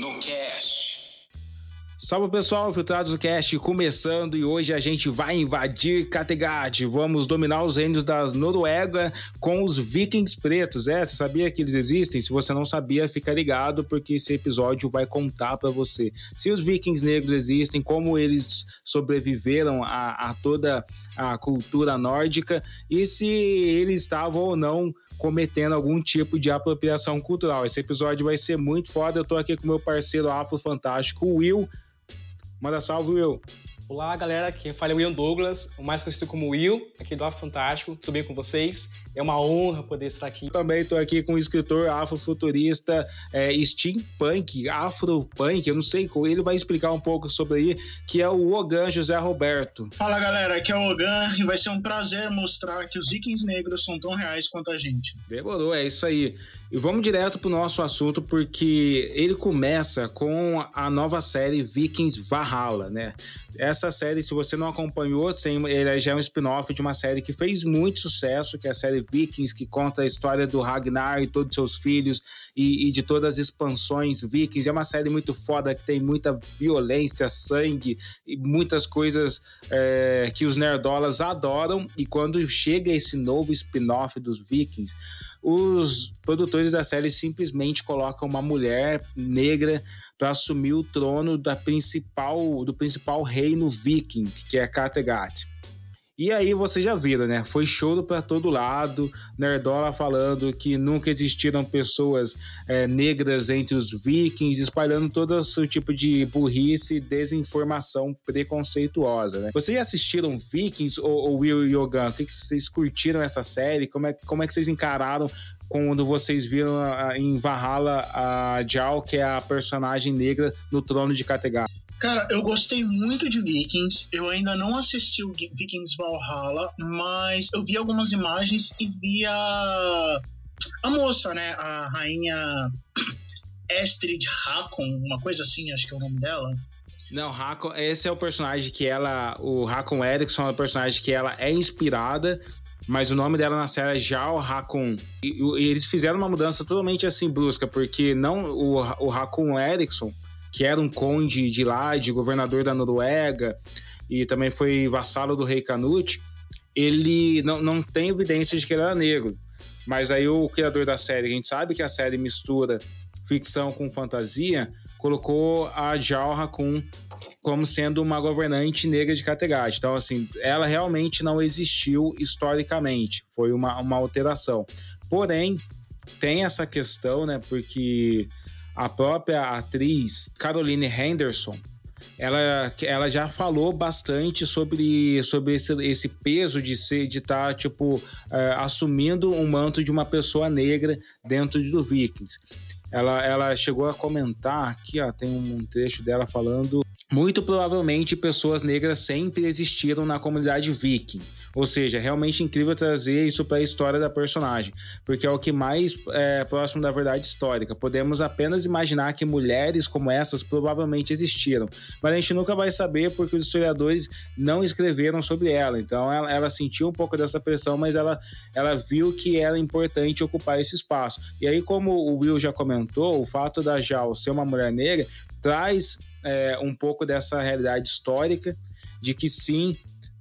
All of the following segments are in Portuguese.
No Cast. Salve pessoal, Filtrados do Cast começando e hoje a gente vai invadir Kattegat. Vamos dominar os reinos das Noruega com os vikings pretos. É, você sabia que eles existem? Se você não sabia, fica ligado porque esse episódio vai contar para você se os vikings negros existem, como eles sobreviveram a, a toda a cultura nórdica e se eles estavam ou não cometendo algum tipo de apropriação cultural. Esse episódio vai ser muito foda. Eu tô aqui com meu parceiro Afro Fantástico, Will. Manda salve, Will. Olá, galera. Aqui fala William Douglas, o mais conhecido como Will, aqui do Afro Fantástico. Tudo bem com vocês? É uma honra poder estar aqui. Também estou aqui com o escritor afrofuturista é, steampunk, afropunk, eu não sei, ele vai explicar um pouco sobre aí, que é o Ogan José Roberto. Fala galera, aqui é o Ogan e vai ser um prazer mostrar que os vikings negros são tão reais quanto a gente. Demorou, é isso aí. E vamos direto pro nosso assunto, porque ele começa com a nova série Vikings Valhalla, né? Essa série, se você não acompanhou, ele já é um spin-off de uma série que fez muito sucesso, que é a série Vikings, que conta a história do Ragnar e todos seus filhos e, e, de todas as expansões Vikings. É uma série muito foda, que tem muita violência, sangue e muitas coisas é, que os nerdolas adoram. E quando chega esse novo spin-off dos Vikings, os produtores da série simplesmente colocam uma mulher negra para assumir o trono da principal, do principal reino viking, que é Kattegat. E aí vocês já viram, né? Foi choro para todo lado. Nerdola falando que nunca existiram pessoas é, negras entre os vikings, espalhando todo o tipo de burrice e desinformação preconceituosa, né? Vocês assistiram Vikings ou, ou Will Yogan? O que, vocês curtiram essa série? Como é, como é que vocês encararam quando vocês viram em Valhalla a Jal, que é a personagem negra no trono de Kattegat? Cara, eu gostei muito de Vikings. Eu ainda não assisti o Vikings Valhalla, mas eu vi algumas imagens e vi a, a moça, né? A rainha Estrid Hakon, uma coisa assim, acho que é o nome dela. Não, Hakon, esse é o personagem que ela. O Hakon Erickson é o personagem que ela é inspirada, mas o nome dela na série é Jal Hakon. E, e, eles fizeram uma mudança totalmente assim brusca, porque não o, o Hakon Erickson que era um conde de lá, de governador da Noruega, e também foi vassalo do rei Canute, ele não, não tem evidência de que ele era negro. Mas aí o criador da série, a gente sabe que a série mistura ficção com fantasia, colocou a Jalra com como sendo uma governante negra de Kattegat. Então, assim, ela realmente não existiu historicamente. Foi uma, uma alteração. Porém, tem essa questão, né? Porque a própria atriz Caroline Henderson, ela, ela já falou bastante sobre, sobre esse, esse peso de ser de estar tá, tipo é, assumindo um manto de uma pessoa negra dentro do Vikings. Ela, ela chegou a comentar aqui, ó, tem um trecho dela falando muito provavelmente pessoas negras sempre existiram na comunidade viking. Ou seja, realmente incrível trazer isso para a história da personagem, porque é o que mais é próximo da verdade histórica. Podemos apenas imaginar que mulheres como essas provavelmente existiram, mas a gente nunca vai saber porque os historiadores não escreveram sobre ela. Então ela, ela sentiu um pouco dessa pressão, mas ela, ela viu que era importante ocupar esse espaço. E aí, como o Will já comentou, o fato da Jal ser uma mulher negra traz é, um pouco dessa realidade histórica de que sim,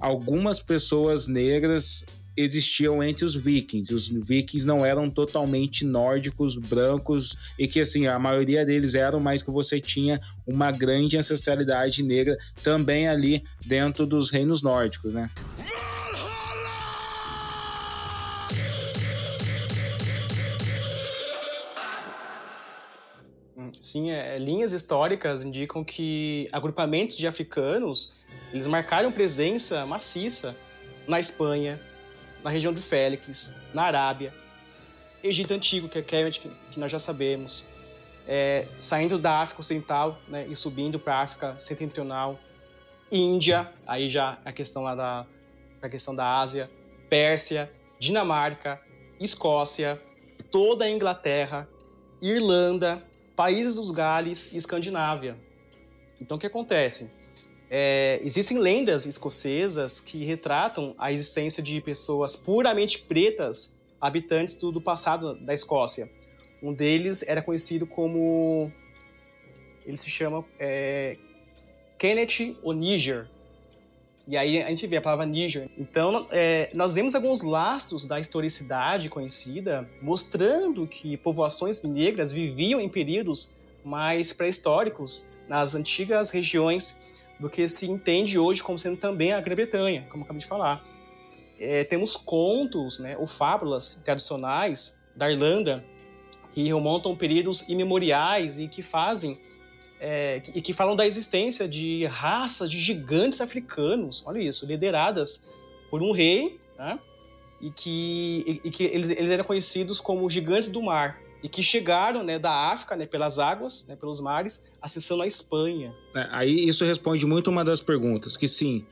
algumas pessoas negras existiam entre os vikings. Os vikings não eram totalmente nórdicos, brancos, e que assim, a maioria deles eram, mas que você tinha uma grande ancestralidade negra também ali dentro dos reinos nórdicos, né? Sim, é, linhas históricas indicam que agrupamentos de africanos eles marcaram presença maciça na Espanha, na região do Félix, na Arábia, Egito Antigo, que é que, que nós já sabemos, é, saindo da África Ocidental né, e subindo para a África Setentrional, Índia, aí já a questão lá da a questão da Ásia, Pérsia, Dinamarca, Escócia, toda a Inglaterra, Irlanda, países dos Gales e Escandinávia. Então, o que acontece? É, existem lendas escocesas que retratam a existência de pessoas puramente pretas, habitantes do, do passado da Escócia. Um deles era conhecido como. Ele se chama é, Kenneth Niger. E aí a gente vê a palavra Níger. Então, é, nós vemos alguns lastros da historicidade conhecida mostrando que povoações negras viviam em períodos mais pré-históricos nas antigas regiões do que se entende hoje como sendo também a Grã-Bretanha, como acabei de falar. É, temos contos, né, ou fábulas tradicionais da Irlanda que remontam períodos imemoriais e que fazem é, e que falam da existência de raças de gigantes africanos, olha isso, lideradas por um rei, né, e que, e, e que eles, eles eram conhecidos como gigantes do mar, e que chegaram né, da África, né, pelas águas, né, pelos mares, acessando a Espanha. É, aí isso responde muito uma das perguntas, que sim,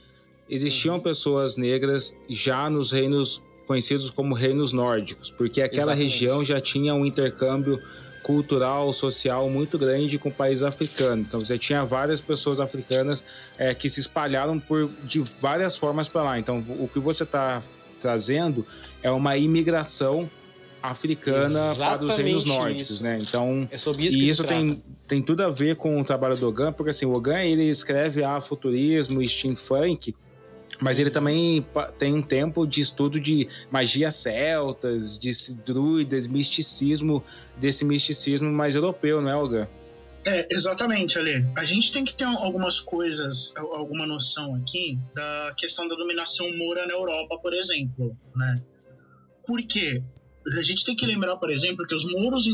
existiam uhum. pessoas negras já nos reinos conhecidos como reinos nórdicos, porque aquela Exatamente. região já tinha um intercâmbio cultural, social muito grande com países africanos. Então você tinha várias pessoas africanas é, que se espalharam por de várias formas para lá. Então o que você está trazendo é uma imigração africana Exatamente para os reinos nórdicos, isso. né? Então, é sobre isso e que isso tem, tem tudo a ver com o trabalho do Ogan, porque assim, o Ogan ele escreve afrofuturismo, steampunk, mas ele também tem um tempo de estudo de magia celtas, de druidas, misticismo, desse misticismo mais europeu, não é, Ogan? É, exatamente, Ale. A gente tem que ter algumas coisas, alguma noção aqui da questão da dominação moura na Europa, por exemplo, né? Por quê? A gente tem que lembrar, por exemplo, que os mouros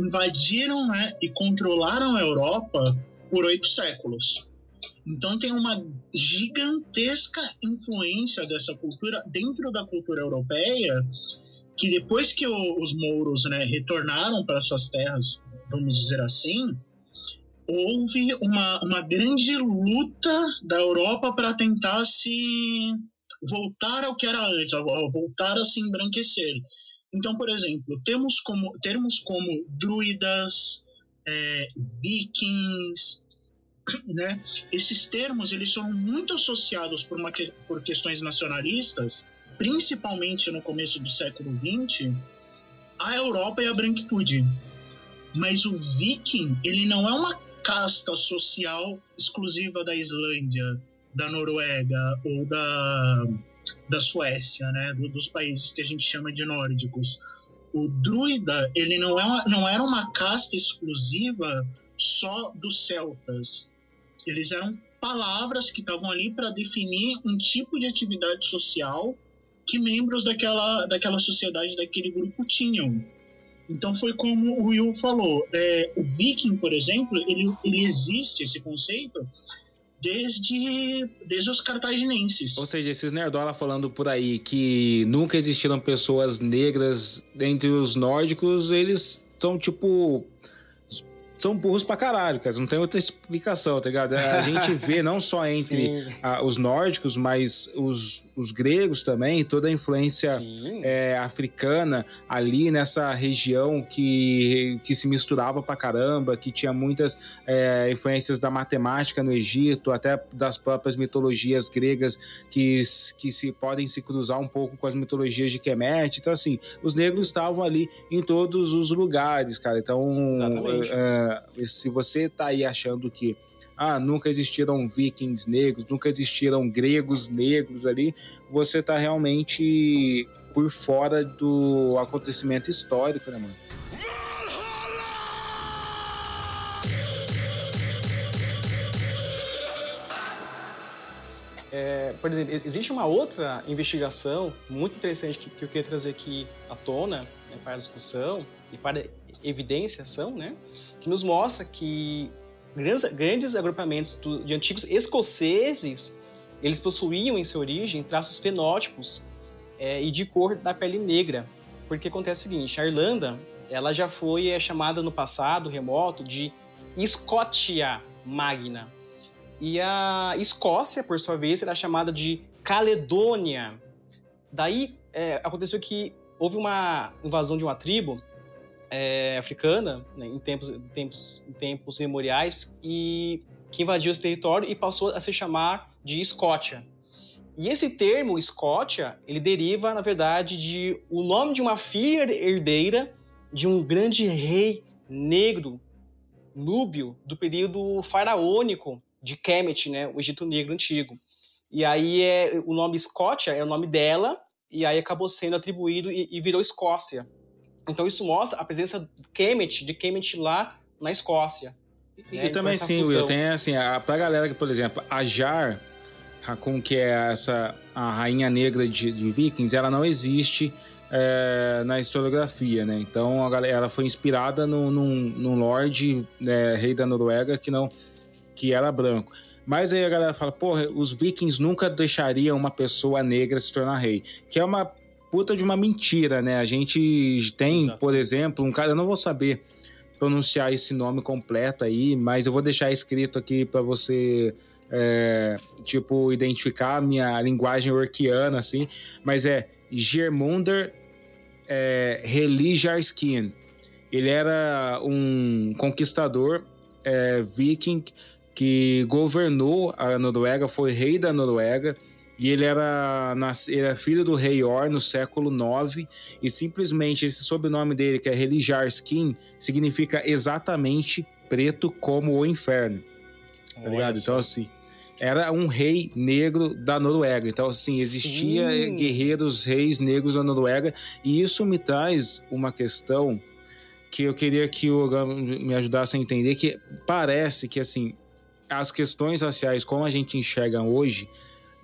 invadiram né, e controlaram a Europa por oito séculos. Então tem uma gigantesca influência dessa cultura dentro da cultura europeia, que depois que o, os mouros né, retornaram para suas terras, vamos dizer assim, houve uma, uma grande luta da Europa para tentar se voltar ao que era antes, voltar a se embranquecer. Então, por exemplo, temos como, termos como druidas, é, vikings, né? Esses termos eles são muito associados por, uma, por questões nacionalistas, principalmente no começo do século XX, à Europa e à branquitude. Mas o viking, ele não é uma casta social exclusiva da Islândia, da Noruega ou da da Suécia, né, dos países que a gente chama de nórdicos. O druida, ele não, é uma, não era uma casta exclusiva só dos celtas. Eles eram palavras que estavam ali para definir um tipo de atividade social que membros daquela, daquela sociedade, daquele grupo tinham. Então foi como o Will falou, é, o viking, por exemplo, ele, ele existe, esse conceito, desde, desde os cartaginenses. Ou seja, esses nerdola falando por aí que nunca existiram pessoas negras entre os nórdicos, eles são tipo são burros pra caralho, cara. Não tem outra explicação, tá ligado? A gente vê não só entre a, os nórdicos, mas os, os gregos também, toda a influência é, africana ali nessa região que, que se misturava pra caramba, que tinha muitas é, influências da matemática no Egito, até das próprias mitologias gregas que, que se podem se cruzar um pouco com as mitologias de Kemet. Então, assim, os negros estavam ali em todos os lugares, cara. Então, é, se você tá aí achando que ah, nunca existiram vikings negros, nunca existiram gregos negros ali, você tá realmente por fora do acontecimento histórico, né, mano? É, por exemplo, existe uma outra investigação muito interessante que, que eu queria trazer aqui à tona né, para a discussão e para evidenciação, né? Que nos mostra que grandes, grandes agrupamentos de antigos escoceses eles possuíam em sua origem traços fenótipos é, e de cor da pele negra. Porque acontece o seguinte, a Irlanda ela já foi é, chamada no passado remoto de Escócia Magna. E a Escócia, por sua vez, era chamada de Caledônia. Daí é, aconteceu que houve uma invasão de uma tribo é, africana, né, em, tempos, tempos, em tempos memoriais, e que invadiu esse território e passou a se chamar de Escócia. E esse termo Escócia, ele deriva, na verdade, de o nome de uma filha herdeira de um grande rei negro núbio do período faraônico de Kemet, né, o Egito Negro antigo. E aí é o nome Escócia é o nome dela e aí acabou sendo atribuído e, e virou Escócia. Então isso mostra a presença de Kemet, de Kemet lá na Escócia. E, né? e então, também sim, Will, tem assim, a, pra galera que, por exemplo, a Jar, Hakun, que é essa a rainha negra de, de Vikings, ela não existe é, na historiografia, né? Então a galera, ela foi inspirada num, num, num lord né, rei da Noruega que não que era branco. Mas aí a galera fala, porra, os vikings nunca deixariam uma pessoa negra se tornar rei. Que é uma puta de uma mentira, né? A gente tem, Exato. por exemplo, um cara, eu não vou saber pronunciar esse nome completo aí, mas eu vou deixar escrito aqui para você, é, tipo, identificar a minha linguagem orquiana, assim. Mas é Germunder é, Relijarskin. Ele era um conquistador é, viking que governou a Noruega, foi rei da Noruega, e ele era, era filho do rei Or no século IX, e simplesmente esse sobrenome dele, que é Relijarskin, significa exatamente preto como o inferno. Tá ligado? Então, assim, era um rei negro da Noruega. Então, assim, existia Sim. guerreiros, reis negros da Noruega, e isso me traz uma questão que eu queria que o Ogan me ajudasse a entender, que parece que, assim, as questões raciais, como a gente enxerga hoje,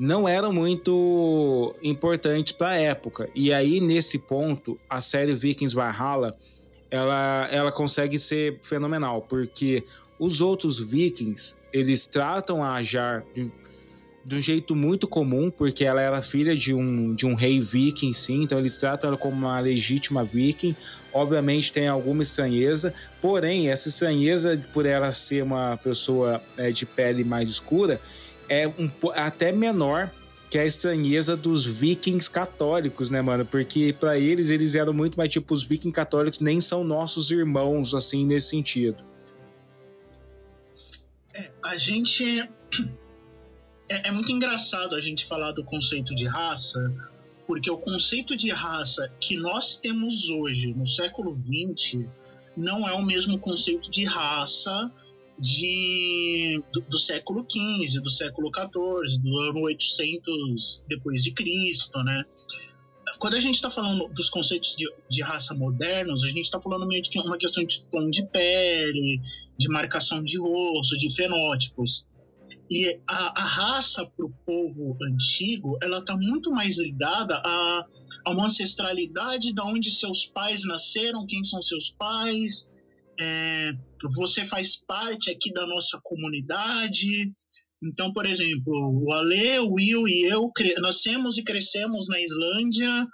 não eram muito importantes para a época. E aí, nesse ponto, a série Vikings Valhalla, ela, ela consegue ser fenomenal, porque os outros Vikings, eles tratam a Ajar de, de um jeito muito comum, porque ela era filha de um, de um rei viking, sim, então eles tratam ela como uma legítima viking. Obviamente tem alguma estranheza, porém, essa estranheza, por ela ser uma pessoa é, de pele mais escura, é um, até menor que a estranheza dos vikings católicos, né, mano? Porque para eles, eles eram muito mais tipo, os vikings católicos nem são nossos irmãos, assim, nesse sentido. É, a gente é, é muito engraçado a gente falar do conceito de raça, porque o conceito de raça que nós temos hoje, no século XX, não é o mesmo conceito de raça de, do, do, século XV, do século XIV, do ano 800 depois de Cristo, né? Quando a gente está falando dos conceitos de, de raça modernos, a gente está falando meio de uma questão de tom de pele, de marcação de rosto, de fenótipos. E a, a raça para o povo antigo, ela está muito mais ligada a, a uma ancestralidade de onde seus pais nasceram, quem são seus pais, é, você faz parte aqui da nossa comunidade. Então, por exemplo, o Ale, o Will e eu nascemos e crescemos na Islândia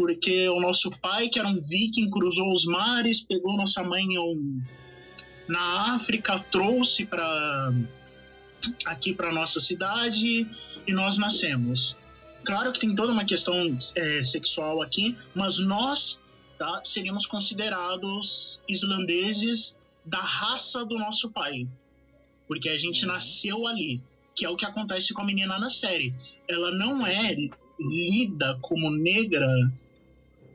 porque o nosso pai, que era um viking, cruzou os mares, pegou nossa mãe um, na África, trouxe para aqui para nossa cidade e nós nascemos. Claro que tem toda uma questão é, sexual aqui, mas nós tá, seríamos considerados islandeses da raça do nosso pai, porque a gente uhum. nasceu ali, que é o que acontece com a menina na série. Ela não é lida como negra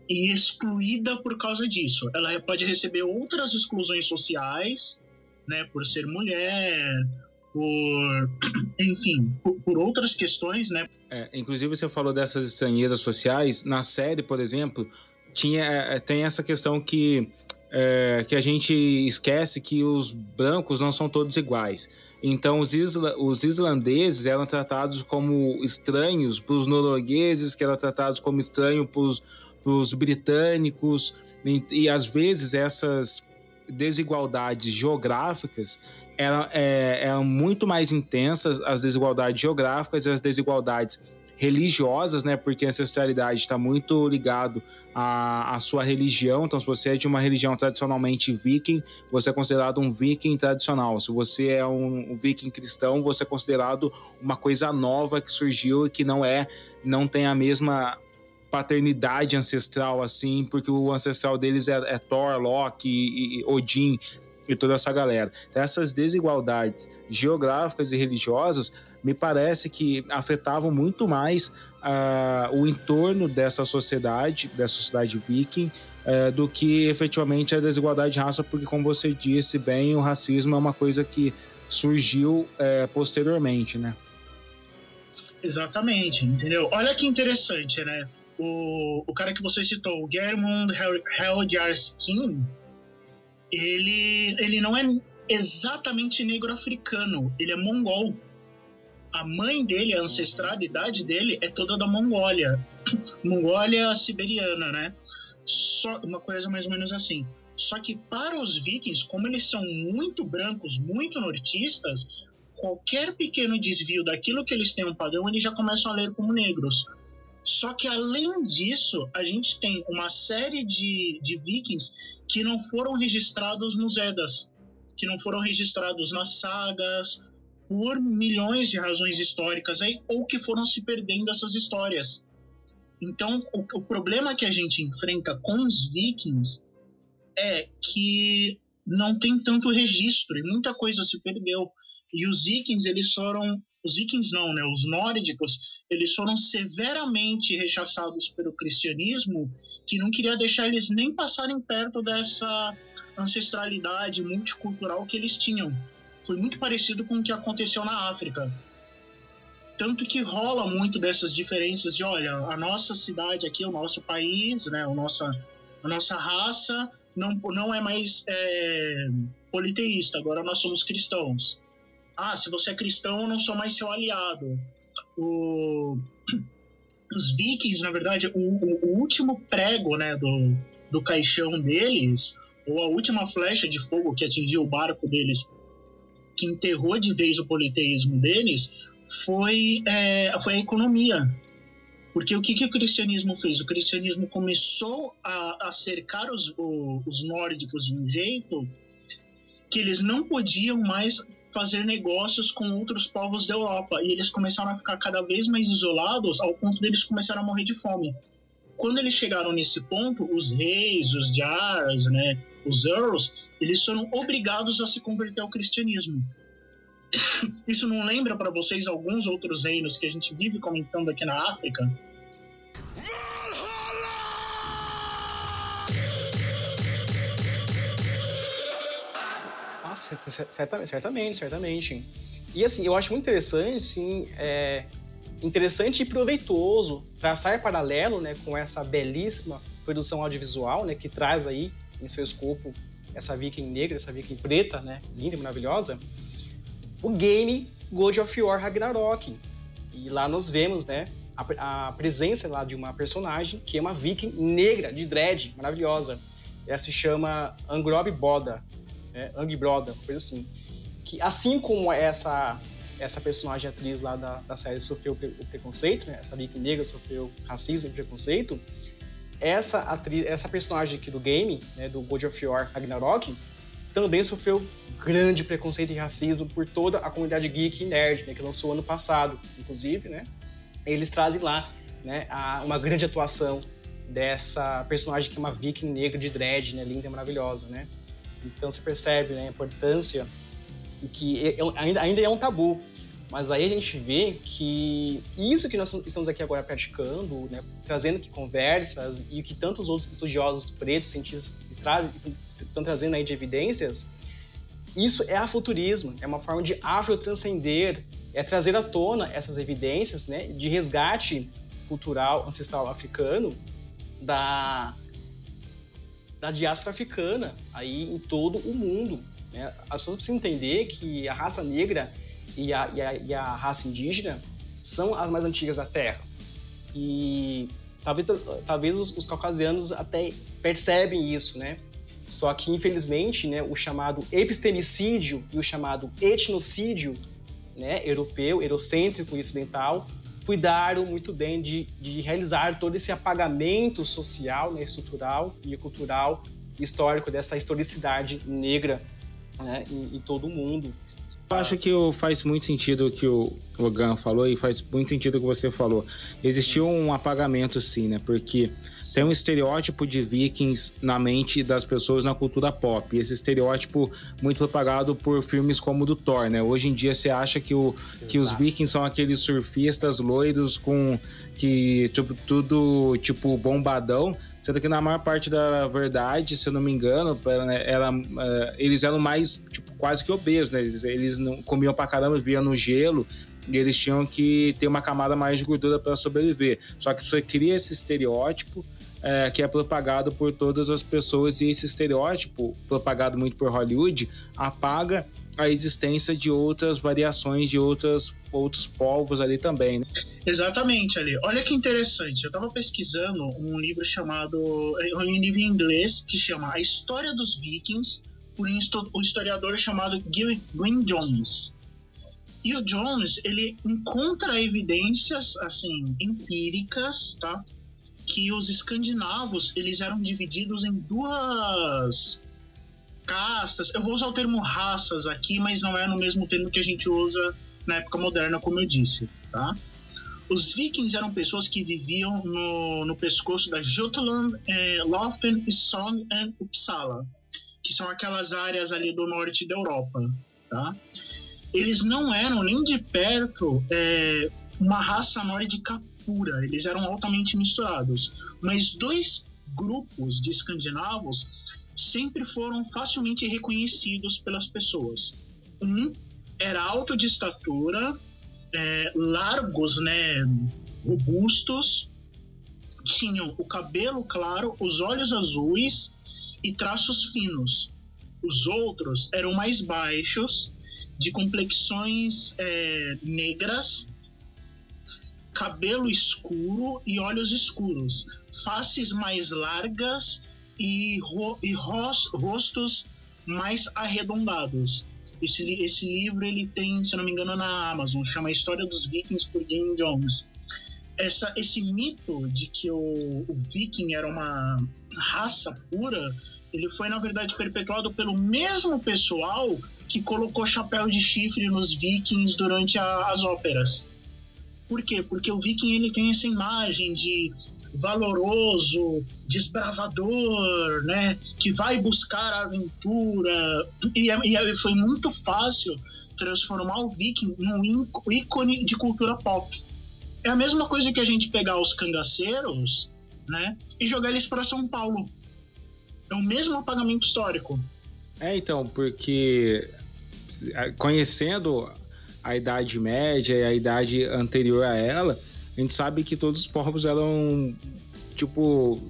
e excluída por causa disso. Ela pode receber outras exclusões sociais, né, por ser mulher, por, enfim, por, por, outras questões, né? É, inclusive você falou dessas estranhezas sociais. Na série, por exemplo, tinha, é, tem essa questão que, é, que a gente esquece que os brancos não são todos iguais. Então, os, isla, os islandeses eram tratados como estranhos para os noruegueses, que eram tratados como estranhos para os britânicos, e, e às vezes essas desigualdades geográficas eram, é, eram muito mais intensas as desigualdades geográficas e as desigualdades religiosas, né? Porque a ancestralidade está muito ligado à, à sua religião. Então, se você é de uma religião tradicionalmente viking, você é considerado um viking tradicional. Se você é um, um viking cristão, você é considerado uma coisa nova que surgiu e que não é, não tem a mesma paternidade ancestral assim, porque o ancestral deles é, é Thor, Loki e, e Odin e toda essa galera. Então, essas desigualdades geográficas e religiosas me parece que afetavam muito mais uh, o entorno dessa sociedade, dessa sociedade viking, uh, do que efetivamente a desigualdade de raça, porque, como você disse bem, o racismo é uma coisa que surgiu uh, posteriormente, né? Exatamente, entendeu? Olha que interessante, né? O, o cara que você citou, o Germund Heljarskin, ele, ele não é exatamente negro africano, ele é mongol. A mãe dele, a ancestralidade dele é toda da Mongólia. Mongólia siberiana, né? Só uma coisa mais ou menos assim. Só que para os vikings, como eles são muito brancos, muito nortistas, qualquer pequeno desvio daquilo que eles têm um padrão, eles já começam a ler como negros. Só que além disso, a gente tem uma série de, de vikings que não foram registrados nos Edas, que não foram registrados nas sagas, por milhões de razões históricas aí, ou que foram se perdendo essas histórias. Então, o, o problema que a gente enfrenta com os vikings é que não tem tanto registro e muita coisa se perdeu. E os vikings, eles foram os vikings não, né? Os nórdicos, eles foram severamente rechaçados pelo cristianismo, que não queria deixar eles nem passarem perto dessa ancestralidade multicultural que eles tinham. Foi muito parecido com o que aconteceu na África. Tanto que rola muito dessas diferenças de, olha, a nossa cidade aqui, o nosso país, né, o nossa, a nossa raça não, não é mais é, politeísta, agora nós somos cristãos ah, se você é cristão, eu não sou mais seu aliado. O, os vikings, na verdade, o, o, último prego né, do, do caixão deles, ou a última flecha de fogo que atingiu o barco deles, que enterrou de vez o politeísmo deles, foi, é, foi a economia. Porque o que, que o cristianismo fez? O cristianismo começou a, a cercar os, os nórdicos de um jeito que eles não podiam mais fazer negócios com outros povos da Europa e eles começaram a ficar cada vez mais isolados ao ponto deles de começaram a morrer de fome. Quando eles chegaram nesse ponto, os reis, os jars, né, os earls, eles foram obrigados a se converter ao cristianismo. Isso não lembra para vocês alguns outros reinos que a gente vive comentando aqui na África? certamente, certamente, certamente. E assim, eu acho muito interessante, sim, é interessante e proveitoso traçar paralelo, né, com essa belíssima produção audiovisual, né, que traz aí em seu escopo essa viking negra, essa viking preta, né, linda maravilhosa, o game God of War Ragnarok. E lá nós vemos, né, a, a presença lá de uma personagem que é uma viking negra, de dread, maravilhosa. Ela se chama Angrob Boda né? Angbroda, coisa assim. Que assim como essa essa personagem atriz lá da, da série sofreu o preconceito, né? Essa Vicky negra sofreu racismo e preconceito. Essa atriz, essa personagem aqui do game, né, do God of War Ragnarok, também sofreu grande preconceito e racismo por toda a comunidade geek e nerd, né, que lançou ano passado, inclusive, né? Eles trazem lá, né, a, uma grande atuação dessa personagem que é uma viking negra de dread, né, linda e maravilhosa, né? Então você percebe né, a importância que é, é ainda, ainda é um tabu. Mas aí a gente vê que isso que nós estamos aqui agora praticando, né, trazendo aqui conversas e o que tantos outros estudiosos pretos, cientistas estão trazendo aí de evidências, isso é afuturismo, é uma forma de afrotranscender, é trazer à tona essas evidências né, de resgate cultural ancestral africano da, da diáspora africana aí em todo o mundo. Né? As pessoas precisam entender que a raça negra e a, e a, e a raça indígena são as mais antigas da Terra. E talvez, talvez os, os, caucasianos até percebem isso, né? Só que, infelizmente, né, o chamado epistemicídio e o chamado etnocídio né, europeu, eurocêntrico e ocidental cuidaram muito bem de, de realizar todo esse apagamento social, né, estrutural e cultural histórico dessa historicidade negra né, em, em, todo o mundo. Eu acho que faz muito sentido o que o Logan falou e faz muito sentido o que você falou. Existiu um apagamento, sim, né? Porque tem um estereótipo de vikings na mente das pessoas na cultura pop. E esse estereótipo muito propagado por filmes como o do Thor, né? Hoje em dia você acha que, o, que os vikings são aqueles surfistas loiros com que tipo, tudo tipo bombadão. Sendo que na maior parte da verdade, se eu não me engano, era, uh, eles eram mais tipo, quase que obesos, né? Eles, eles não comiam pra caramba, viviam no gelo e eles tinham que ter uma camada mais de gordura para sobreviver. Só que você cria esse estereótipo é, que é propagado por todas as pessoas e esse estereótipo, propagado muito por Hollywood, apaga a existência de outras variações de outras, outros povos ali também. Né? Exatamente, ali. Olha que interessante. Eu estava pesquisando um livro chamado. um livro em inglês que chama A História dos Vikings, por um historiador chamado Gwyn Jones. E o Jones, ele encontra evidências, assim, empíricas, tá? Que os escandinavos, eles eram divididos em duas castas. Eu vou usar o termo raças aqui, mas não é no mesmo termo que a gente usa na época moderna, como eu disse, tá? Os vikings eram pessoas que viviam no, no pescoço da Jutland, eh, Loften, Sogn e Uppsala, que são aquelas áreas ali do norte da Europa, tá? Eles não eram nem de perto eh, uma raça nórdica pura, eles eram altamente misturados. Mas dois grupos de escandinavos sempre foram facilmente reconhecidos pelas pessoas. Um era alto de estatura, é, largos, né, robustos, tinham o cabelo claro, os olhos azuis e traços finos. Os outros eram mais baixos, de complexões é, negras, cabelo escuro e olhos escuros, faces mais largas e, ro e ros rostos mais arredondados. Esse, esse livro ele tem, se não me engano, na Amazon, chama História dos Vikings por Game Jones. Essa, esse mito de que o, o viking era uma raça pura, ele foi na verdade perpetuado pelo mesmo pessoal que colocou chapéu de chifre nos vikings durante a, as óperas. Por quê? Porque o viking ele tem essa imagem de valoroso, desbravador, né? Que vai buscar a aventura. E, é, e é, foi muito fácil transformar o viking num ícone de cultura pop. É a mesma coisa que a gente pegar os cangaceiros, né? E jogar eles para São Paulo. É o mesmo apagamento histórico. É, então, porque conhecendo a Idade Média e a idade anterior a ela, a gente sabe que todos os povos eram, tipo,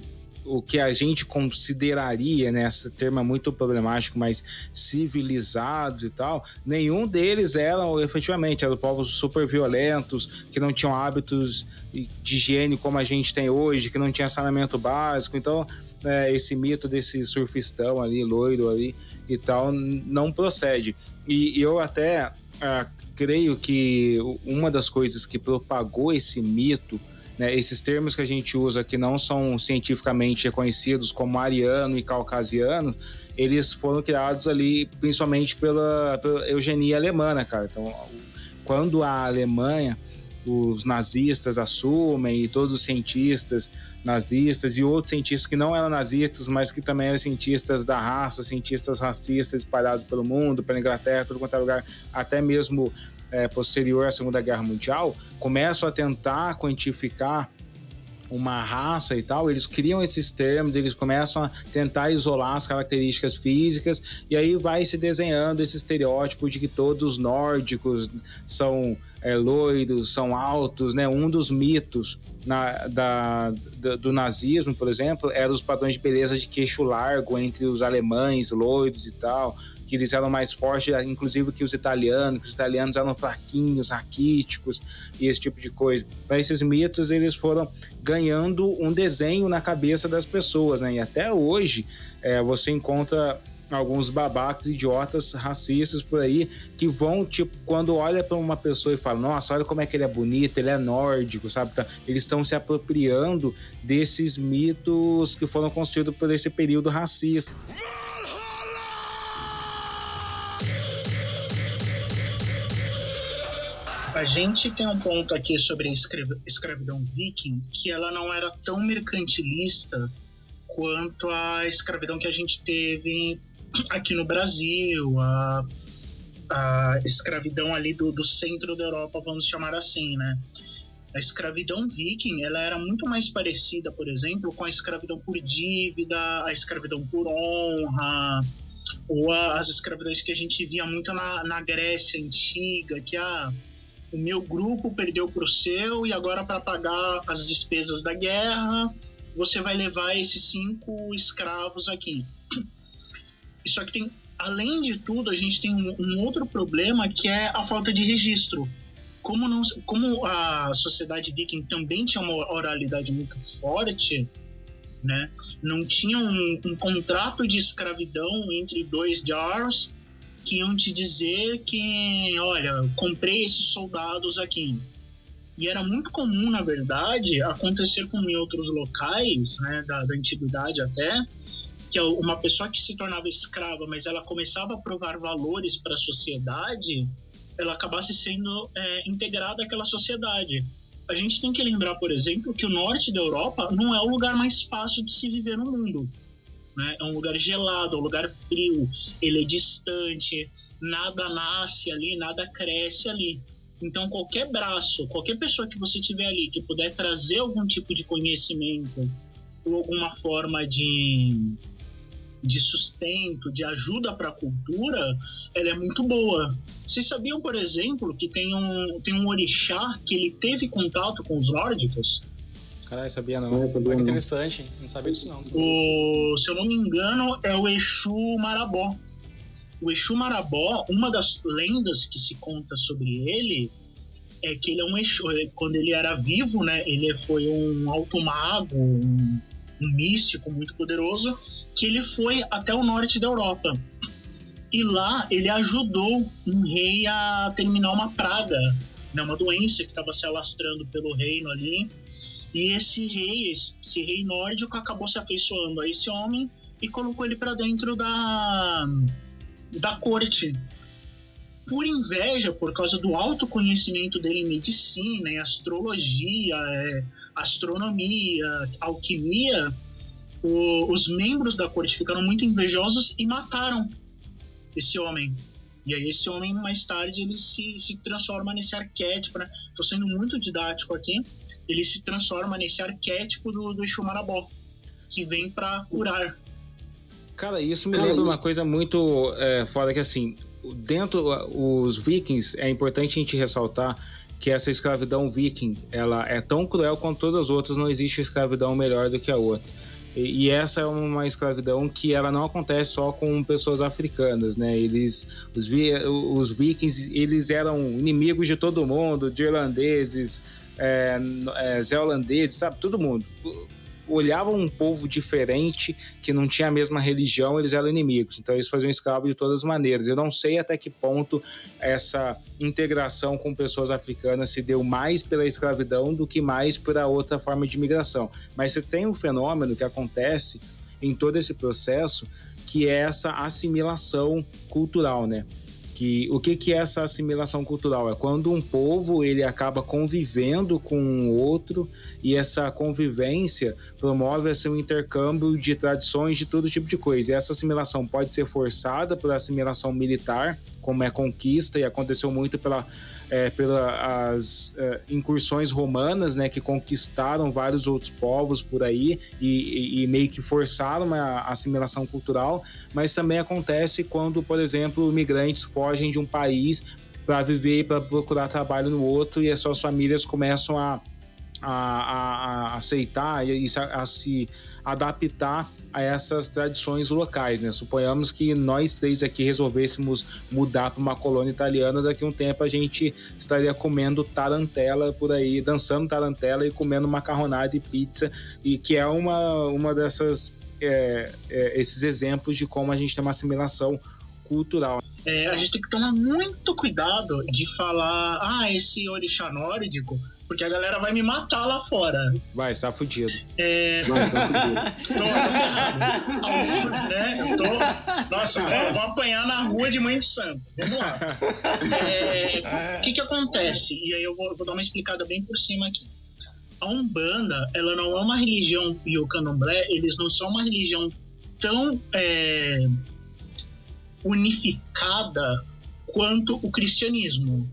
o que a gente consideraria, né, esse termo é muito problemático, mas civilizados e tal, nenhum deles eram efetivamente, eram povos super violentos, que não tinham hábitos de higiene como a gente tem hoje, que não tinha saneamento básico, então é, esse mito desse surfistão ali, loiro ali e tal, não procede. E, eu até ah, creio que uma das coisas que propagou esse mito, né, esses termos que a gente usa que não são cientificamente reconhecidos como ariano e caucasiano, eles foram criados ali principalmente pela, pela eugenia alemã, né, cara? Então, quando a Alemanha, os nazistas assumem e todos os cientistas nazistas e outros cientistas que não eram nazistas, mas que também eram cientistas da raça, cientistas racistas espalhados pelo mundo, pela Inglaterra, todo quanto é lugar, até mesmo é, posterior à Segunda Guerra Mundial, começam a tentar quantificar uma raça e tal, eles criam esses termos, eles começam a tentar isolar as características físicas e aí vai se desenhando esse estereótipo de que todos os nórdicos são é, loiros, são altos, né? Um dos mitos na, da, do, do, nazismo, por exemplo, eram os padrões de beleza de queixo largo entre os alemães, loiros e tal, que eles eram mais fortes, inclusive, que os italianos, que os italianos eram fraquinhos, raquíticos e esse tipo de coisa. Então, esses mitos, eles foram ganhando um desenho na cabeça das pessoas, né? E até hoje, é, você encontra alguns babacas, idiotas, racistas por aí, que vão, tipo, quando olha para uma pessoa e fala, nossa, olha como é que ele é bonito, ele é nórdico, sabe? Então, eles estão se apropriando desses mitos que foram construídos por esse período racista. A gente tem um ponto aqui sobre a escravidão viking que ela não era tão mercantilista quanto a escravidão que a gente teve aqui no Brasil, a, a escravidão ali do, do centro da Europa, vamos chamar assim, né? A escravidão viking, ela era muito mais parecida, por exemplo, com a escravidão por dívida, a escravidão por honra, ou as escravidões que a gente via muito na, na Grécia antiga, que a ah, o meu grupo perdeu para o seu e agora para pagar as despesas da guerra você vai levar esses cinco escravos aqui. Só que tem, além de tudo, a gente tem um, um outro problema que é a falta de registro. Como, não, como a sociedade viking também tinha uma oralidade muito forte, né? não tinha um, um contrato de escravidão entre dois Jarls, que iam te dizer que, olha, comprei esses soldados aqui. E era muito comum, na verdade, acontecer como em outros locais, né, da, da antiguidade até, que uma pessoa que se tornava escrava, mas ela começava a provar valores para a sociedade, ela acabasse sendo é, integrada àquela sociedade. A gente tem que lembrar, por exemplo, que o norte da Europa não é o lugar mais fácil de se viver no mundo. Né? É um lugar gelado, é um lugar frio, ele é distante, nada nasce ali, nada cresce ali. Então, qualquer braço, qualquer pessoa que você tiver ali que puder trazer algum tipo de conhecimento ou alguma forma de, de sustento, de ajuda para a cultura, ela é muito boa. Vocês sabiam, por exemplo, que tem um, tem um orixá que ele teve contato com os nórdicos? Caralho, sabia não. É, sabia interessante, não sabia disso não. O, se eu não me engano, é o Exu Marabó. O Exu Marabó, uma das lendas que se conta sobre ele é que ele é um Exu. É, quando ele era vivo, né, ele foi um alto mago, um, um místico muito poderoso, que ele foi até o norte da Europa. E lá ele ajudou um rei a terminar uma praga, né, uma doença que estava se alastrando pelo reino ali e esse rei, esse rei nórdico, acabou se afeiçoando a esse homem e colocou ele para dentro da, da corte. Por inveja, por causa do alto conhecimento dele em medicina, em astrologia, é, astronomia, alquimia, o, os membros da corte ficaram muito invejosos e mataram esse homem. E aí esse homem mais tarde ele se, se transforma nesse arquétipo, né? Tô sendo muito didático aqui. Ele se transforma nesse arquétipo do, do Exu Marabó, que vem para curar. Cara, isso me Cara, lembra isso... uma coisa muito é, fora que assim, dentro os vikings é importante a gente ressaltar que essa escravidão viking, ela é tão cruel quanto todas as outras, não existe escravidão melhor do que a outra. E, essa é uma escravidão que ela não acontece só com pessoas africanas, né? Eles, os, os vikings, eles eram inimigos de todo mundo, de irlandeses, é, é, sabe? Todo mundo olhavam um povo diferente, que não tinha a mesma religião, eles eram inimigos. Então eles faziam escravo de todas as maneiras. Eu não sei até que ponto essa integração com pessoas africanas se deu mais pela escravidão do que mais por a outra forma de migração. Mas você tem um fenômeno que acontece em todo esse processo, que é essa assimilação cultural, né? Que o que, que é essa assimilação cultural? É quando um povo ele acaba convivendo com um outro e essa convivência promove esse um intercâmbio de tradições de todo tipo de coisa. E essa assimilação pode ser forçada por assimilação militar, como é conquista, e aconteceu muito pela é, pelas é, incursões romanas, né, que conquistaram vários outros povos por aí e, e, e, meio que forçaram uma assimilação cultural, mas também acontece quando, por exemplo, migrantes fogem de um país para viver e para procurar trabalho no outro e as suas famílias começam a, a, a, a aceitar e a, a se adaptar a essas tradições locais, né? Suponhamos que nós três aqui resolvêssemos mudar para uma colônia italiana, daqui a um tempo a gente estaria comendo tarantela por aí, dançando tarantela e comendo macarronada e pizza, e que é uma, uma dessas é, é, esses exemplos de como a gente tem uma assimilação cultural. É, a gente tem que tomar muito cuidado de falar, ah, esse orixá nórdico porque a galera vai me matar lá fora. Vai, está fudido. É... Vai, tá fudido. Tô, tô ferrado. Né? Eu tô. Nossa, eu vou apanhar na rua de mãe de santo. Vamos lá. É, O que que acontece? E aí eu vou, vou dar uma explicada bem por cima aqui. A Umbanda, ela não é uma religião, e o Candomblé, eles não são uma religião tão é, unificada quanto o cristianismo.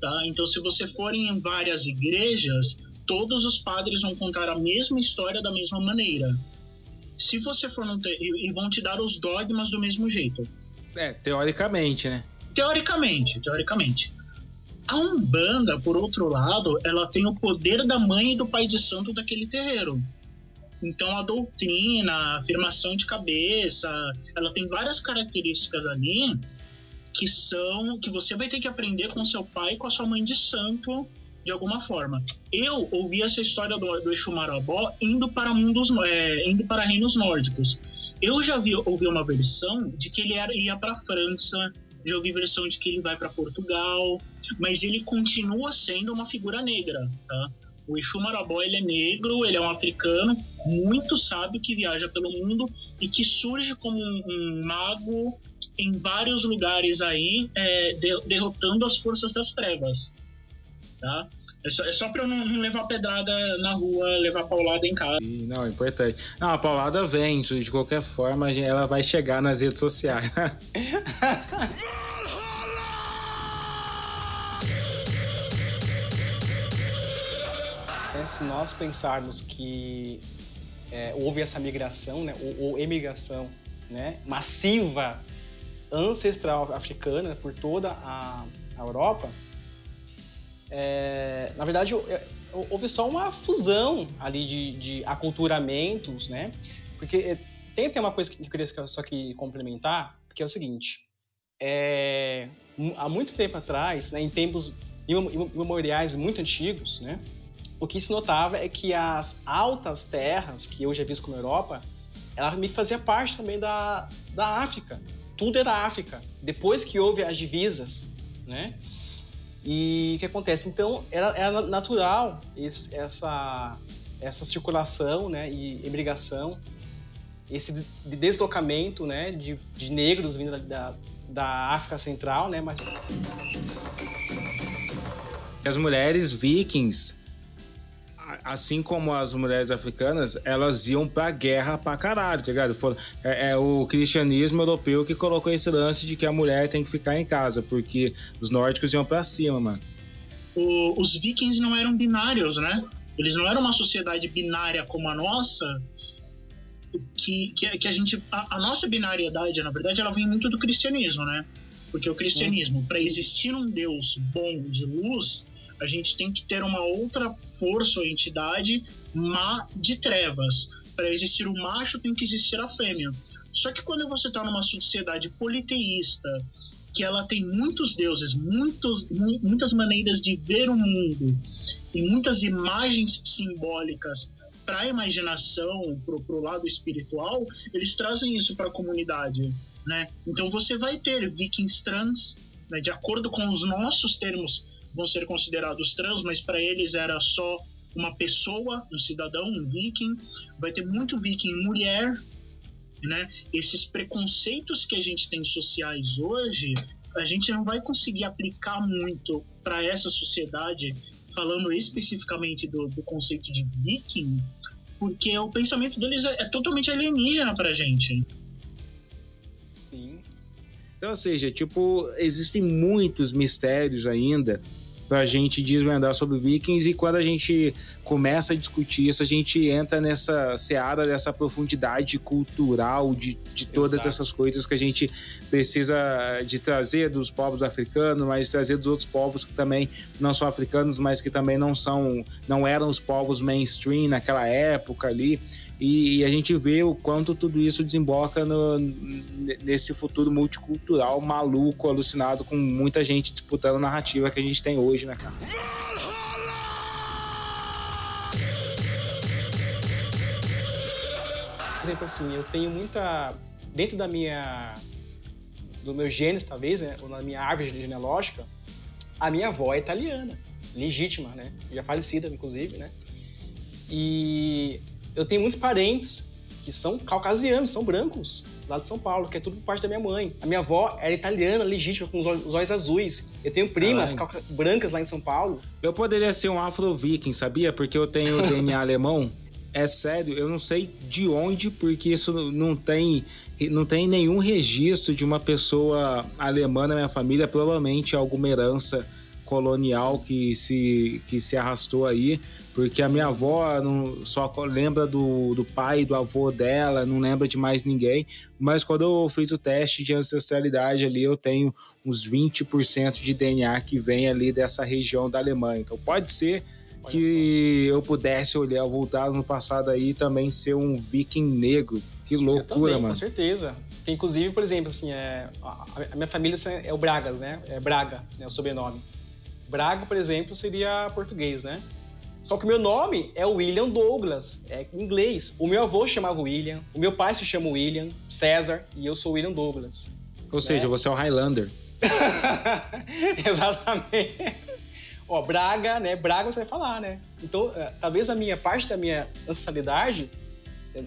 Tá? Então, se você for em várias igrejas, todos os padres vão contar a mesma história da mesma maneira. Se você for num e vão te dar os dogmas do mesmo jeito. É, teoricamente, né? Teoricamente, teoricamente. A Umbanda, por outro lado, ela tem o poder da mãe e do pai de santo daquele terreiro. Então a doutrina, a afirmação de cabeça, ela tem várias características ali que são que você vai ter que aprender com seu pai e com a sua mãe de santo de alguma forma. Eu ouvi essa história do, do Exu Marabó indo para mundos, é, indo para reinos nórdicos. Eu já vi, ouvi uma versão de que ele era, ia para a França, já ouvi versão de que ele vai para Portugal, mas ele continua sendo uma figura negra, tá? O Exu Marabó ele é negro, ele é um africano muito sábio que viaja pelo mundo e que surge como um, um mago em vários lugares aí, é, de- derrotando as forças das trevas. Tá? É só, é só pra eu não, não levar pedrada na rua, levar paulada em casa. E, não, é importante. Não, a paulada vem, de qualquer forma, ela vai chegar nas redes sociais. Se nós pensarmos que é, houve essa migração, né, ou, ou emigração né, massiva, ancestral africana por toda a, a Europa, é, na verdade hou- houve só uma fusão ali de, de aculturamentos, né? Porque é, tem, uma coisa que eu queria só que complementar, que é o seguinte, é, há muito tempo atrás, né, em tempos imem- imem- imemoriais muito antigos, né, o que se notava é que as altas terras, que hoje é visto como Europa, ela meio que fazia parte também da, da África. Tudo era África. Depois que houve as divisas, né? E o que acontece? Então, era, era natural esse- essa, essa circulação né, e emigração, esse de- deslocamento né, de, de negros vindo da, da, África Central, né? Mas As mulheres vikings, assim como as mulheres africanas, elas iam pra guerra pra caralho, tá ligado? Foram- É, é o cristianismo europeu que colocou esse lance de que a mulher tem que ficar em casa, porque os nórdicos iam pra cima, mano. O- os vikings não eram binários, né? Eles não eram uma sociedade binária como a nossa, que, que, que a gente. A, a nossa binariedade, na verdade, ela vem muito do cristianismo, né? Porque o cristianismo, para existir um Deus bom de luz, a gente tem que ter uma outra força ou entidade má de trevas. Para existir o macho, tem que existir a fêmea. Só que quando você está numa sociedade politeísta, que ela tem muitos deuses, muitos, mu- muitas maneiras de ver o mundo e muitas imagens simbólicas para a imaginação, para o lado espiritual, eles trazem isso para a comunidade. Né? Então você vai ter vikings trans, né? de acordo com os nossos termos, vão ser considerados trans, mas para eles era só uma pessoa, um cidadão, um viking. Vai ter muito viking mulher, né? Esses preconceitos que a gente tem sociais hoje, a gente não vai conseguir aplicar muito para essa sociedade, falando especificamente do, do conceito de viking, porque o pensamento deles é, é totalmente alienígena pra gente. sim, Então, ou seja, tipo, existem muitos mistérios ainda pra gente desvendar sobre vikings e quando a gente começa a discutir isso, a gente entra nessa seara dessa profundidade cultural de, de todas Exato. essas coisas que a gente precisa de trazer dos povos africanos, mas trazer dos outros povos que também não são africanos, mas que também não são, não eram os povos mainstream naquela época ali. E, a gente vê o quanto tudo isso desemboca no- nesse futuro multicultural maluco, alucinado, com muita gente disputando a narrativa que a gente tem hoje, né, cara? por exemplo, assim, eu tenho muita. Dentro da minha. do meu genes, talvez, né? Ou na minha árvore genealógica, a minha avó é italiana. legítima, né? Já falecida, inclusive, né? E eu tenho muitos parentes que são caucasianos, são brancos, lá de São Paulo, que é tudo por parte da minha mãe. A minha avó era italiana, legítima, com os olhos, os olhos azuis. Eu tenho primas brancas lá em São Paulo. Eu poderia ser um afro-viking, sabia? Porque eu tenho DNA alemão. É sério, eu não sei de onde, porque isso não tem, não tem nenhum registro de uma pessoa alemã na minha família, provavelmente alguma herança colonial que se, que se arrastou aí. Porque a minha avó não, só lembra do, do pai, do avô dela, não lembra de mais ninguém. Mas quando eu fiz o teste de ancestralidade ali, eu tenho uns 20% de DNA que vem ali dessa região da Alemanha. Então pode ser que eu pudesse olhar, voltar no passado aí também ser um viking negro. Que loucura, também, mano. Com certeza. Porque, inclusive, por exemplo, assim, é, a minha família é o Bragas, né? É Braga, né? O sobrenome. Braga, por exemplo, seria português, né? Só que o meu nome é William Douglas, é inglês. O meu avô chamava William, o meu pai se chama William César e eu sou William Douglas. Ou né? seja, você é o Highlander. Exatamente. Ó, Braga, né? Braga você vai falar, né? Então, é, talvez a minha parte da minha ancestralidade,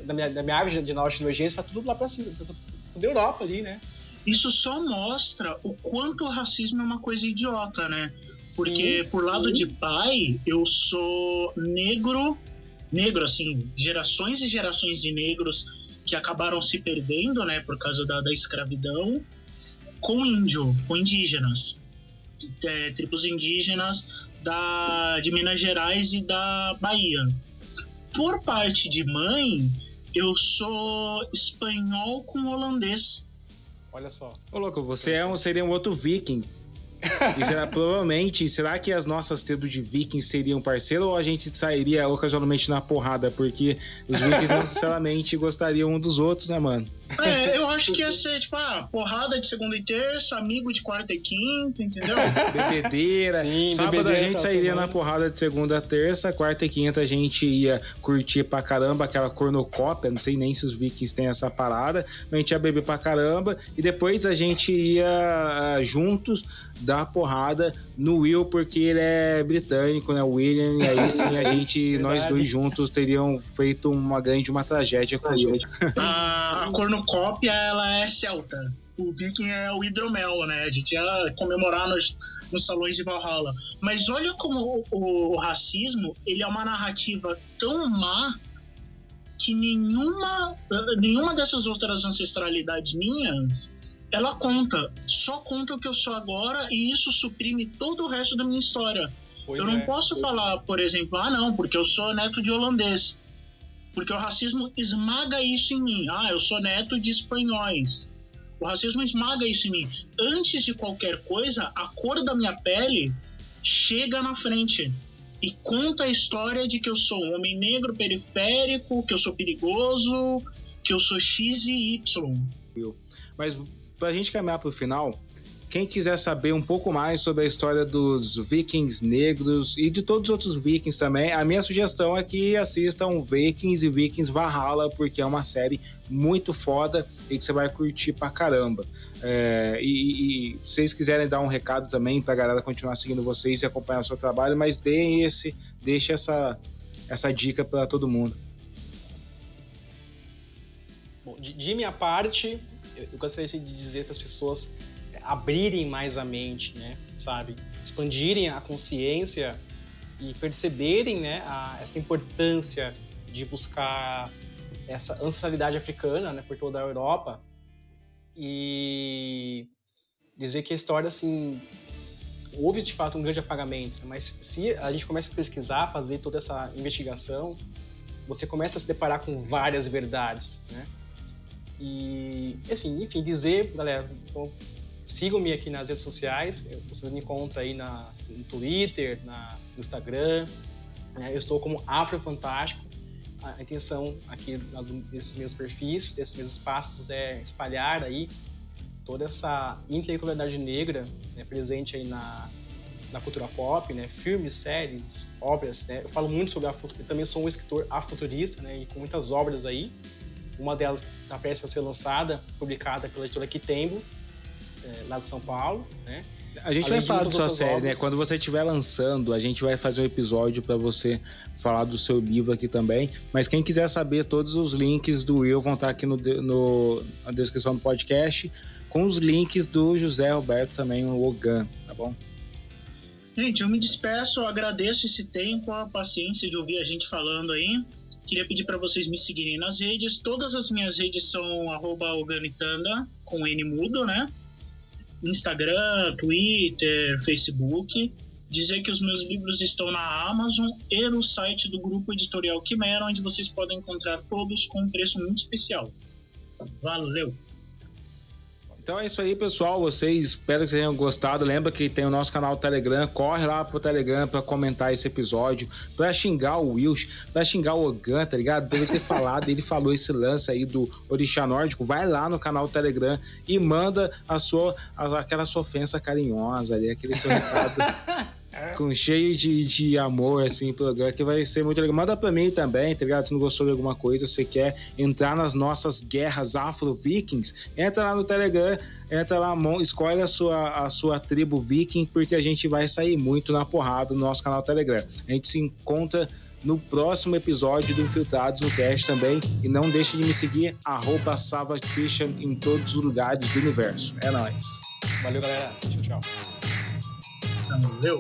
da minha, da minha árvore de norte nojenta, está tudo lá pra cima, tá tudo da Europa ali, né? Isso só mostra o quanto o racismo é uma coisa idiota, né? Porque sim, por lado sim. de pai, eu sou negro, negro assim, gerações e gerações de negros que acabaram se perdendo, né, por causa da, da escravidão, com índio, com indígenas, é, tribos indígenas da, de Minas Gerais e da Bahia. Por parte de mãe, eu sou espanhol com holandês. Olha só. Ô, louco, você é um, seria um outro viking. E será, provavelmente, será que as nossas tribos de vikings seriam parceiros ou a gente sairia ocasionalmente na porrada? Porque os vikings não necessariamente gostariam um dos outros, né, mano? É, eu acho que ia ser, tipo, ah, porrada de segunda e terça, amigo de quarta e quinta, entendeu? Bebedeira. Sim, Sábado bebedeira, a gente sairia na porrada de segunda a terça, quarta e quinta a gente ia curtir pra caramba aquela cornucópia, não sei nem se os vikings têm essa parada, mas a gente ia beber pra caramba e depois a gente ia uh, juntos dar porrada no Will, porque ele é britânico, né? O William, e aí sim a gente, nós dois juntos, teriam feito uma grande uma tragédia com ele. A, a cornucópia, ela é celta. O viking é o hidromel, né? A gente ia comemorar nos, nos salões de Valhalla. Mas olha como o, o racismo, ele é uma narrativa tão má que nenhuma, nenhuma dessas outras ancestralidades minhas ela conta, só conta o que eu sou agora e isso suprime todo o resto da minha história. Pois eu não é. posso falar, por exemplo, ah, não, porque eu sou neto de holandês. Porque o racismo esmaga isso em mim. Ah, eu sou neto de espanhóis. O racismo esmaga isso em mim. Antes de qualquer coisa, a cor da minha pele chega na frente e conta a história de que eu sou um homem negro periférico, que eu sou perigoso, que eu sou X e Y. Mas para a gente caminhar para o final, quem quiser saber um pouco mais sobre a história dos vikings negros e de todos os outros vikings também, a minha sugestão é que assistam Vikings e Vikings Valhalla, porque é uma série muito foda e que você vai curtir pra caramba. É, e, e, se vocês quiserem dar um recado também pra galera continuar seguindo vocês e acompanhar o seu trabalho, mas dê esse, deixe essa, essa dica para todo mundo. Bom, de, de minha parte, eu gostaria de dizer para as pessoas abrirem mais a mente, né, sabe? Expandirem a consciência e perceberem, né, a, essa importância de buscar essa ancestralidade africana, né, por toda a Europa e dizer que a história, assim, houve de fato um grande apagamento, né, mas se a gente começa a pesquisar, fazer toda essa investigação, você começa a se deparar com várias verdades, né? E, enfim, enfim dizer, galera, sigam-me aqui nas redes sociais, vocês me encontram aí na, no Twitter, na, no Instagram, né? eu estou como Afro Fantástico. A intenção aqui desses meus perfis, desses meus espaços é espalhar aí toda essa intelectualidade negra né, presente aí na, na cultura pop, né? Filmes, séries, obras, né? Eu falo muito sobre a eu também sou um escritor afuturista, né? E com muitas obras aí. Uma delas está prestes a ser lançada, publicada pela editora Kitembo. É, lá de São Paulo, né? A gente Além vai falar da sua série, né? obras. Quando você estiver lançando, a gente vai fazer um episódio para você falar do seu livro aqui também. Mas quem quiser saber, todos os links do Will vão estar aqui no, de- no- na descrição do podcast, com os links do José Roberto também, o Ogan, tá bom? Gente, eu me despeço, eu agradeço esse tempo, a paciência de ouvir a gente falando aí. Queria pedir para vocês me seguirem nas redes. Todas as minhas redes são arroba organitanda, com N mudo, né? Instagram, Twitter, Facebook. Dizer que os meus livros estão na Amazon e no site do grupo editorial Quimera, onde vocês podem encontrar todos com um preço muito especial. Valeu! Então é isso aí, pessoal. Vocês espero que tenham gostado. Lembra que tem o nosso canal Telegram. Corre lá pro Telegram pra comentar esse episódio, pra xingar o Wills, pra xingar o Ogan, tá ligado? Pra ele ter falado, ele falou esse lance aí do Orixá Nórdico. Vai lá no canal Telegram e manda a sua, aquela sua ofensa carinhosa ali, aquele seu recado com cheio de, de amor, assim, pro Ogan, que vai ser muito legal. Manda pra mim também, tá ligado? Se não gostou de alguma coisa, você quer entrar nas nossas guerras afro-vikings, entra lá no Telegram, entra lá, escolhe a sua, a sua tribo viking, porque a gente vai sair muito na porrada no nosso canal Telegram. A gente se encontra no próximo episódio do Infiltrados no Cast também. E não deixe de me seguir, arroba Savage Christian em todos os lugares do universo. É nóis. Valeu, galera. Tchau, tchau. Não leu?